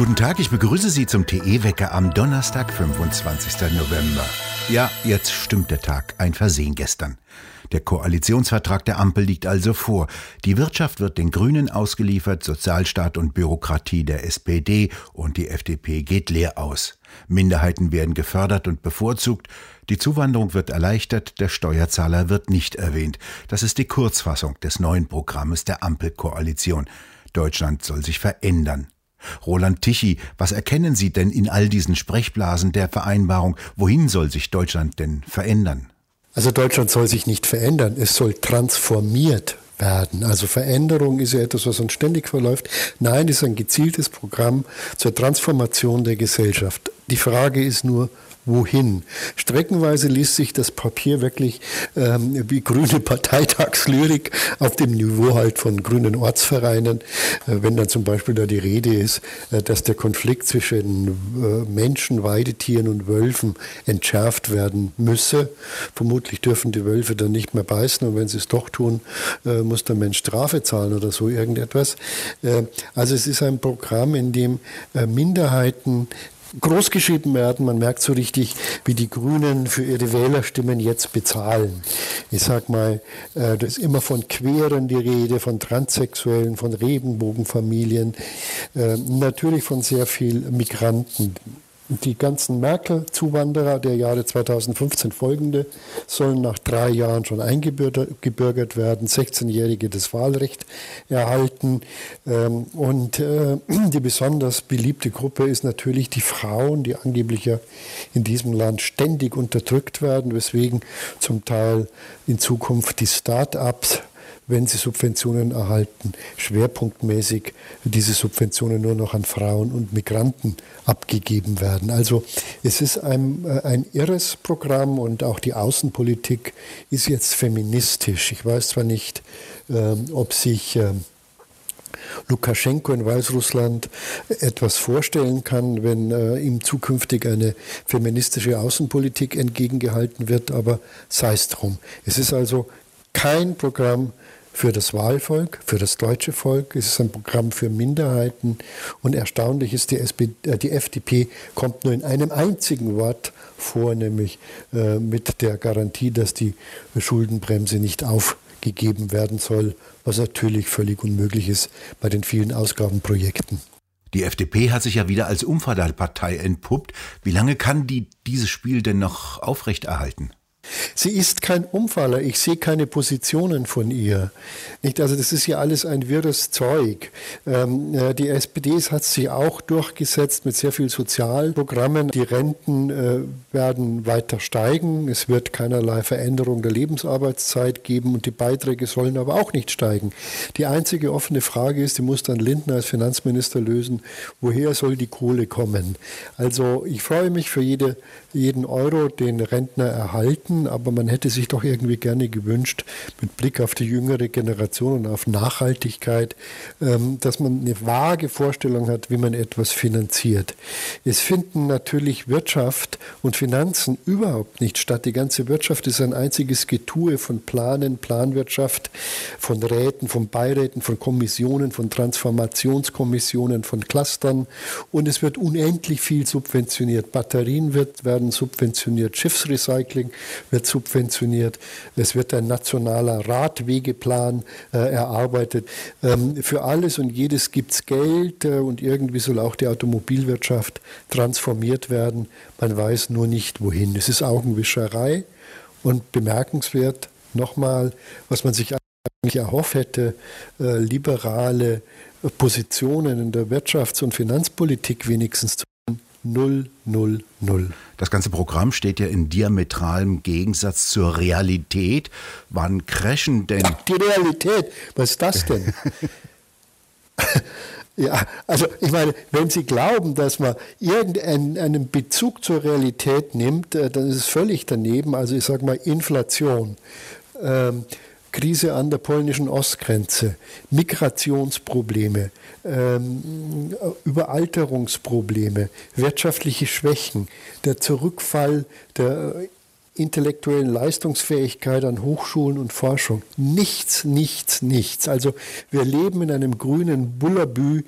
Guten Tag, ich begrüße Sie zum TE-Wecker am Donnerstag, 25. November. Ja, jetzt stimmt der Tag, ein Versehen gestern. Der Koalitionsvertrag der Ampel liegt also vor. Die Wirtschaft wird den Grünen ausgeliefert, Sozialstaat und Bürokratie der SPD und die FDP geht leer aus. Minderheiten werden gefördert und bevorzugt, die Zuwanderung wird erleichtert, der Steuerzahler wird nicht erwähnt. Das ist die Kurzfassung des neuen Programmes der Ampelkoalition. Deutschland soll sich verändern. Roland Tichy, was erkennen Sie denn in all diesen Sprechblasen der Vereinbarung? Wohin soll sich Deutschland denn verändern? Also Deutschland soll sich nicht verändern, es soll transformiert werden. Also Veränderung ist ja etwas, was uns ständig verläuft. Nein, es ist ein gezieltes Programm zur Transformation der Gesellschaft. Die Frage ist nur, wohin. Streckenweise liest sich das Papier wirklich ähm, wie grüne Parteitagslyrik auf dem Niveau halt von grünen Ortsvereinen, äh, wenn dann zum Beispiel da die Rede ist, äh, dass der Konflikt zwischen äh, Menschen, Weidetieren und Wölfen entschärft werden müsse. Vermutlich dürfen die Wölfe dann nicht mehr beißen und wenn sie es doch tun, äh, muss der Mensch Strafe zahlen oder so irgendetwas. Äh, also es ist ein Programm, in dem äh, Minderheiten großgeschrieben werden. Man merkt so richtig, wie die Grünen für ihre Wählerstimmen jetzt bezahlen. Ich sag mal, äh, da ist immer von Queren die Rede, von Transsexuellen, von Regenbogenfamilien, äh, natürlich von sehr vielen Migranten. Die ganzen Merkel-Zuwanderer der Jahre 2015 folgende sollen nach drei Jahren schon eingebürgert werden, 16-Jährige das Wahlrecht erhalten. Ähm, und äh, die besonders beliebte Gruppe ist natürlich die Frauen, die angeblich ja in diesem Land ständig unterdrückt werden, weswegen zum Teil in Zukunft die Start-ups wenn sie Subventionen erhalten, schwerpunktmäßig diese Subventionen nur noch an Frauen und Migranten abgegeben werden. Also es ist ein, äh, ein irres Programm und auch die Außenpolitik ist jetzt feministisch. Ich weiß zwar nicht, ähm, ob sich ähm, Lukaschenko in Weißrussland etwas vorstellen kann, wenn äh, ihm zukünftig eine feministische Außenpolitik entgegengehalten wird, aber sei es drum. Es ist also kein Programm für das Wahlvolk, für das deutsche Volk. Es ist ein Programm für Minderheiten. Und erstaunlich ist, die, SPD, äh, die FDP kommt nur in einem einzigen Wort vor, nämlich äh, mit der Garantie, dass die Schuldenbremse nicht aufgegeben werden soll, was natürlich völlig unmöglich ist bei den vielen Ausgabenprojekten. Die FDP hat sich ja wieder als Umverteilpartei entpuppt. Wie lange kann die dieses Spiel denn noch aufrechterhalten? Sie ist kein Umfaller. Ich sehe keine Positionen von ihr. Nicht? Also das ist ja alles ein wirres Zeug. Ähm, äh, die SPD hat sich auch durchgesetzt mit sehr vielen Sozialprogrammen. Die Renten äh, werden weiter steigen. Es wird keinerlei Veränderung der Lebensarbeitszeit geben und die Beiträge sollen aber auch nicht steigen. Die einzige offene Frage ist, die muss dann Lindner als Finanzminister lösen, woher soll die Kohle kommen? Also ich freue mich für jede, jeden Euro, den Rentner erhalten aber man hätte sich doch irgendwie gerne gewünscht, mit Blick auf die jüngere Generation und auf Nachhaltigkeit, ähm, dass man eine vage Vorstellung hat, wie man etwas finanziert. Es finden natürlich Wirtschaft und Finanzen überhaupt nicht statt. Die ganze Wirtschaft ist ein einziges Getue von Planen, Planwirtschaft, von Räten, von Beiräten, von Kommissionen, von Transformationskommissionen, von Clustern und es wird unendlich viel subventioniert. Batterien wird, werden subventioniert, Schiffsrecycling wird subventioniert. Es wird ein nationaler Radwegeplan äh, erarbeitet. Ähm, für alles und jedes gibt es Geld äh, und irgendwie soll auch die Automobilwirtschaft transformiert werden. Man weiß nur nicht wohin. Es ist Augenwischerei und bemerkenswert nochmal, was man sich eigentlich erhofft hätte, äh, liberale Positionen in der Wirtschafts- und Finanzpolitik wenigstens zu 0, 0, 0. Das ganze Programm steht ja in diametralem Gegensatz zur Realität. Wann crashen denn. Ach, die Realität, was ist das denn? ja, also ich meine, wenn Sie glauben, dass man irgendeinen Bezug zur Realität nimmt, äh, dann ist es völlig daneben. Also ich sage mal Inflation. Ähm, Krise an der polnischen Ostgrenze, Migrationsprobleme, ähm, Überalterungsprobleme, wirtschaftliche Schwächen, der Zurückfall der intellektuellen Leistungsfähigkeit an Hochschulen und Forschung. Nichts, nichts, nichts. Also wir leben in einem grünen Bullabü,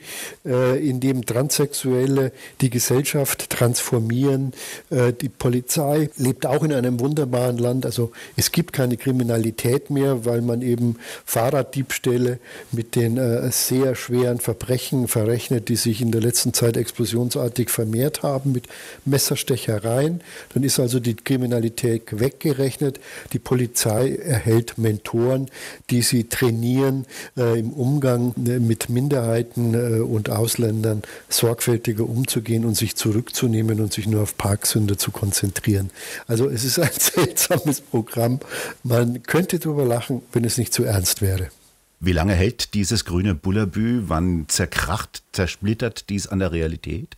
äh, in dem Transsexuelle die Gesellschaft transformieren. Äh, die Polizei lebt auch in einem wunderbaren Land. Also es gibt keine Kriminalität mehr, weil man eben Fahrraddiebstähle mit den äh, sehr schweren Verbrechen verrechnet, die sich in der letzten Zeit explosionsartig vermehrt haben mit Messerstechereien. Dann ist also die Kriminalität weggerechnet. Die Polizei erhält Mentoren, die sie trainieren, äh, im Umgang äh, mit Minderheiten äh, und Ausländern sorgfältiger umzugehen und sich zurückzunehmen und sich nur auf Parksünder zu konzentrieren. Also es ist ein seltsames Programm. Man könnte darüber lachen, wenn es nicht zu ernst wäre. Wie lange hält dieses grüne Bullabü? Wann zerkracht, zersplittert dies an der Realität?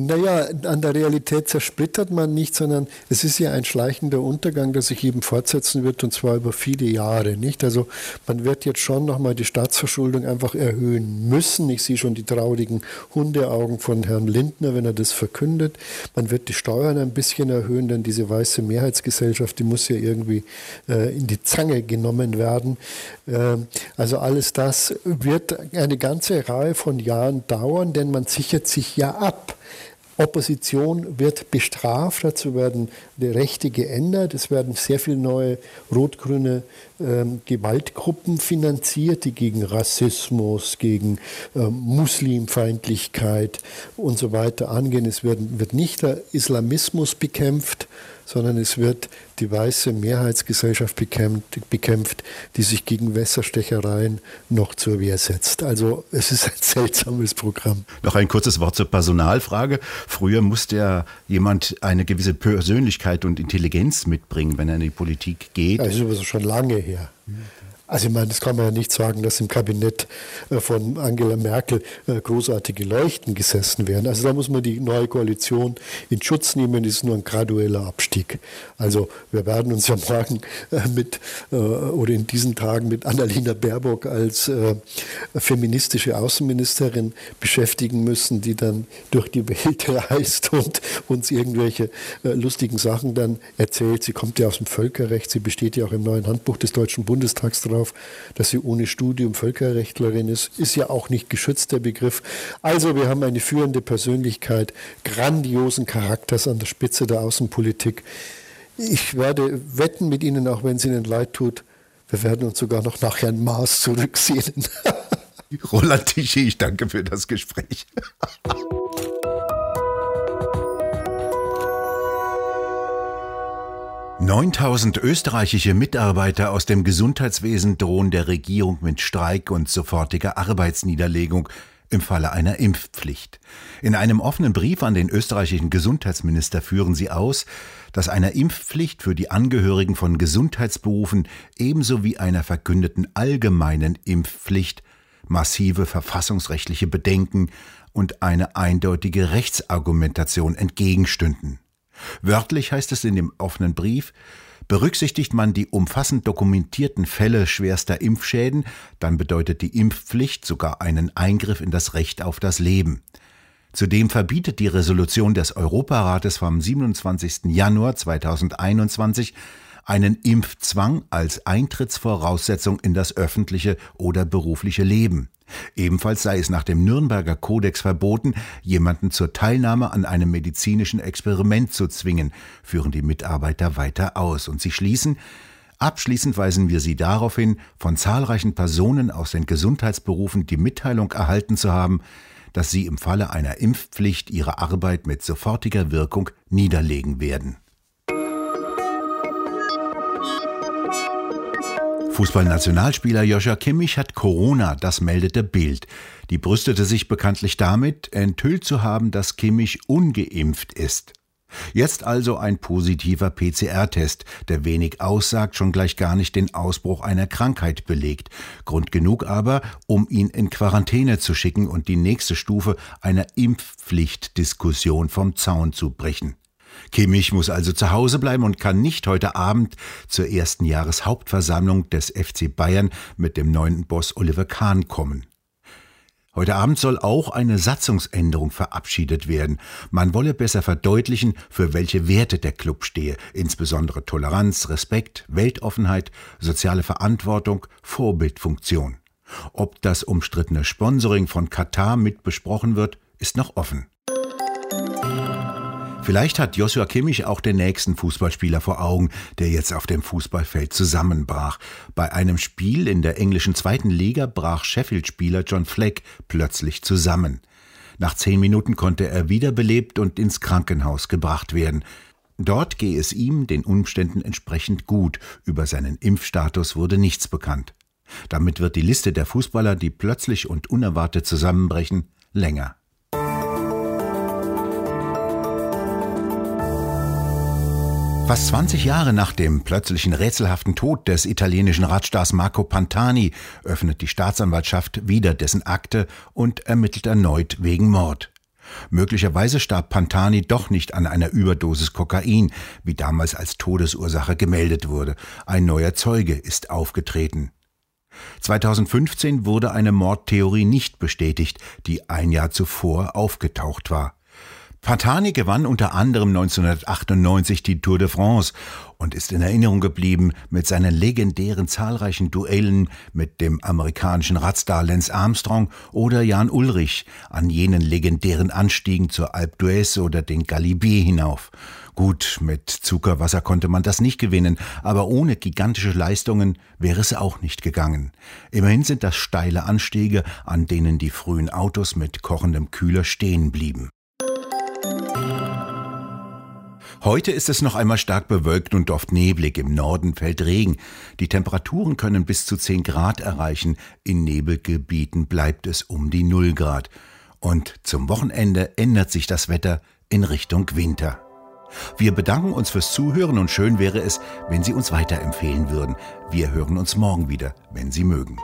Naja, an der Realität zersplittert man nicht, sondern es ist ja ein schleichender Untergang, der sich eben fortsetzen wird und zwar über viele Jahre. Nicht? Also man wird jetzt schon nochmal die Staatsverschuldung einfach erhöhen müssen. Ich sehe schon die traurigen Hundeaugen von Herrn Lindner, wenn er das verkündet. Man wird die Steuern ein bisschen erhöhen, denn diese weiße Mehrheitsgesellschaft, die muss ja irgendwie äh, in die Zange genommen werden. Äh, also alles das wird eine ganze Reihe von Jahren dauern, denn man sichert sich ja ab. Opposition wird bestraft, dazu werden die Rechte geändert, es werden sehr viele neue rot-grüne ähm, Gewaltgruppen finanziert, die gegen Rassismus, gegen ähm, Muslimfeindlichkeit und so weiter angehen. Es wird, wird nicht der Islamismus bekämpft, sondern es wird die weiße Mehrheitsgesellschaft bekämpft, bekämpft, die sich gegen Wässerstechereien noch zur Wehr setzt. Also es ist ein seltsames Programm. Noch ein kurzes Wort zur Personalfrage. Früher musste ja jemand eine gewisse Persönlichkeit und Intelligenz mitbringen, wenn er in die Politik geht. Das ist schon lange her. here. Mm. Also ich meine, das kann man ja nicht sagen, dass im Kabinett äh, von Angela Merkel äh, großartige Leuchten gesessen wären. Also da muss man die neue Koalition in Schutz nehmen, das ist nur ein gradueller Abstieg. Also wir werden uns ja morgen äh, mit oder in diesen Tagen mit Annalena Baerbock als feministische Außenministerin beschäftigen müssen, die dann durch die Welt reist und uns irgendwelche lustigen Sachen dann erzählt. Sie kommt ja aus dem Völkerrecht, sie besteht ja auch im neuen Handbuch des Deutschen Bundestags drauf darauf, dass sie ohne Studium Völkerrechtlerin ist. Ist ja auch nicht geschützt, der Begriff. Also wir haben eine führende Persönlichkeit, grandiosen Charakters an der Spitze der Außenpolitik. Ich werde wetten mit Ihnen, auch wenn es Ihnen leid tut, wir werden uns sogar noch nach Herrn Maas zurücksehen. Roland Tichy, ich danke für das Gespräch. 9000 österreichische Mitarbeiter aus dem Gesundheitswesen drohen der Regierung mit Streik und sofortiger Arbeitsniederlegung im Falle einer Impfpflicht. In einem offenen Brief an den österreichischen Gesundheitsminister führen sie aus, dass einer Impfpflicht für die Angehörigen von Gesundheitsberufen ebenso wie einer verkündeten allgemeinen Impfpflicht massive verfassungsrechtliche Bedenken und eine eindeutige Rechtsargumentation entgegenstünden. Wörtlich heißt es in dem offenen Brief, Berücksichtigt man die umfassend dokumentierten Fälle schwerster Impfschäden, dann bedeutet die Impfpflicht sogar einen Eingriff in das Recht auf das Leben. Zudem verbietet die Resolution des Europarates vom 27. Januar 2021 einen Impfzwang als Eintrittsvoraussetzung in das öffentliche oder berufliche Leben. Ebenfalls sei es nach dem Nürnberger Kodex verboten, jemanden zur Teilnahme an einem medizinischen Experiment zu zwingen, führen die Mitarbeiter weiter aus und sie schließen, Abschließend weisen wir Sie darauf hin, von zahlreichen Personen aus den Gesundheitsberufen die Mitteilung erhalten zu haben, dass sie im Falle einer Impfpflicht ihre Arbeit mit sofortiger Wirkung niederlegen werden. Fußballnationalspieler Joscha Kimmich hat Corona, das meldete Bild. Die brüstete sich bekanntlich damit, enthüllt zu haben, dass Kimmich ungeimpft ist. Jetzt also ein positiver PCR-Test, der wenig aussagt, schon gleich gar nicht den Ausbruch einer Krankheit belegt. Grund genug aber, um ihn in Quarantäne zu schicken und die nächste Stufe einer Impfpflichtdiskussion vom Zaun zu brechen. Kimmich muss also zu Hause bleiben und kann nicht heute Abend zur ersten Jahreshauptversammlung des FC Bayern mit dem neuen Boss Oliver Kahn kommen. Heute Abend soll auch eine Satzungsänderung verabschiedet werden. Man wolle besser verdeutlichen, für welche Werte der Club stehe, insbesondere Toleranz, Respekt, Weltoffenheit, soziale Verantwortung, Vorbildfunktion. Ob das umstrittene Sponsoring von Katar mit besprochen wird, ist noch offen. Vielleicht hat Joshua Kimmich auch den nächsten Fußballspieler vor Augen, der jetzt auf dem Fußballfeld zusammenbrach. Bei einem Spiel in der englischen zweiten Liga brach Sheffield-Spieler John Fleck plötzlich zusammen. Nach zehn Minuten konnte er wiederbelebt und ins Krankenhaus gebracht werden. Dort gehe es ihm den Umständen entsprechend gut. Über seinen Impfstatus wurde nichts bekannt. Damit wird die Liste der Fußballer, die plötzlich und unerwartet zusammenbrechen, länger. Fast 20 Jahre nach dem plötzlichen rätselhaften Tod des italienischen Radstars Marco Pantani öffnet die Staatsanwaltschaft wieder dessen Akte und ermittelt erneut wegen Mord. Möglicherweise starb Pantani doch nicht an einer Überdosis Kokain, wie damals als Todesursache gemeldet wurde. Ein neuer Zeuge ist aufgetreten. 2015 wurde eine Mordtheorie nicht bestätigt, die ein Jahr zuvor aufgetaucht war. Pantani gewann unter anderem 1998 die Tour de France und ist in Erinnerung geblieben mit seinen legendären zahlreichen Duellen mit dem amerikanischen Radstar Lance Armstrong oder Jan Ulrich an jenen legendären Anstiegen zur Alpe d'Huez oder den Galibier hinauf. Gut, mit Zuckerwasser konnte man das nicht gewinnen, aber ohne gigantische Leistungen wäre es auch nicht gegangen. Immerhin sind das steile Anstiege, an denen die frühen Autos mit kochendem Kühler stehen blieben. Heute ist es noch einmal stark bewölkt und oft neblig. Im Norden fällt Regen. Die Temperaturen können bis zu 10 Grad erreichen. In Nebelgebieten bleibt es um die 0 Grad. Und zum Wochenende ändert sich das Wetter in Richtung Winter. Wir bedanken uns fürs Zuhören und schön wäre es, wenn Sie uns weiterempfehlen würden. Wir hören uns morgen wieder, wenn Sie mögen.